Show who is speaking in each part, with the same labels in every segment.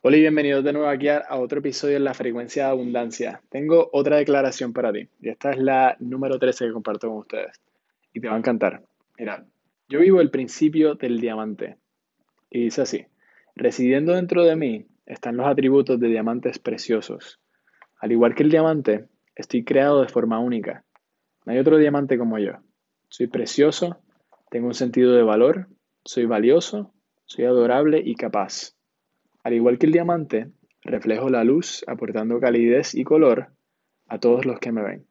Speaker 1: Hola y bienvenidos de nuevo aquí a, otro episodio en la frecuencia de abundancia. Tengo otra declaración para ti y esta es la número 13 que comparto con ustedes y te va a encantar. Mira, yo vivo el principio del diamante y dice así, residiendo dentro de mí están los atributos de diamantes preciosos. Al igual que el diamante, estoy creado de forma única. No hay otro diamante como yo. Soy precioso, tengo un sentido de valor, soy valioso, soy adorable y capaz. Al igual que el diamante, reflejo la luz aportando calidez y color a todos los que me ven.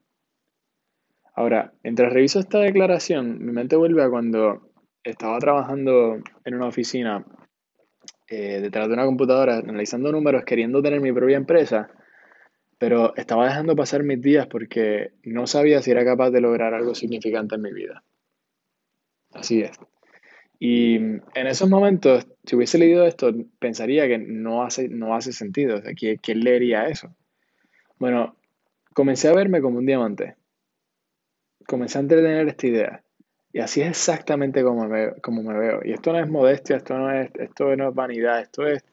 Speaker 1: Ahora, mientras reviso esta declaración, mi mente vuelve a cuando estaba trabajando en una oficina eh, detrás de una computadora, analizando números, queriendo tener mi propia empresa, pero estaba dejando pasar mis días porque no sabía si era capaz de lograr algo significante en mi vida. Así es. Y en esos momentos, si hubiese leído esto, pensaría que no hace, no hace sentido. O sea, ¿quién, leería eso? Bueno, comencé a verme como un diamante. Comencé a entretener esta idea. Y así es exactamente como me, como me veo. Y esto no es modestia, esto no es, esto no es vanidad, esto es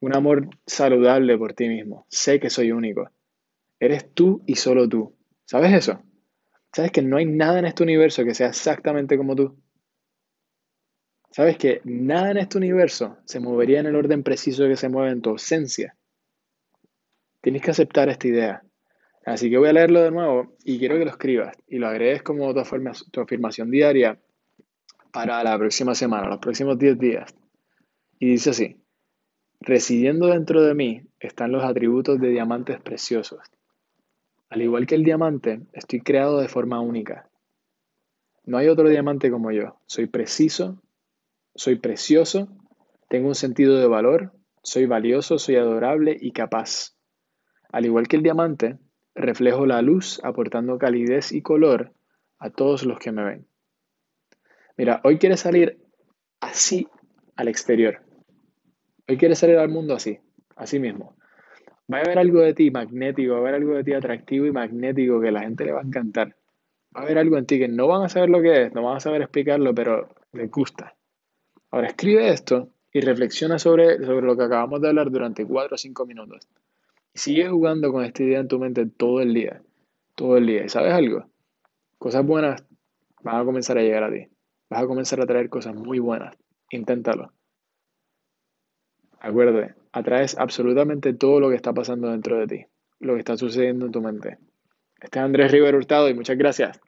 Speaker 1: un amor saludable por ti mismo. Sé que soy único. Eres tú y solo tú. ¿Sabes eso? ¿Sabes que no hay nada en este universo que sea exactamente como tú? Sabes que nada en este universo se movería en el orden preciso que se mueve en tu ausencia. Tienes que aceptar esta idea. Así que voy a leerlo de nuevo y quiero que lo escribas y lo agregues como tu, tu afirmación diaria para la próxima semana, los próximos 10 días. Y dice así, residiendo dentro de mí están los atributos de diamantes preciosos. Al igual que el diamante, estoy creado de forma única. No hay otro diamante como yo. Soy preciso, soy precioso, tengo un sentido de valor, soy valioso, soy adorable y capaz. Al igual que el diamante, reflejo la luz aportando calidez y color a todos los que me ven. Mira, hoy quieres salir así al exterior. Hoy quieres salir al mundo así, así mismo. Va a haber algo de ti magnético, va a haber algo de ti atractivo y magnético que la gente le va a encantar. Va a haber algo en ti que no van a saber lo que es, no van a saber explicarlo, pero les gusta. Ahora escribe esto y reflexiona sobre, sobre lo que acabamos de hablar durante 4 o 5 minutos. Y sigue jugando con esta idea en tu mente todo el día. Todo el día. ¿Y sabes algo? Cosas buenas van a comenzar a llegar a ti. Vas a comenzar a traer cosas muy buenas. Inténtalo. Acuérdate, atraes absolutamente todo lo que está pasando dentro de ti, lo que está sucediendo en tu mente. Este es Andrés River Hurtado y muchas gracias.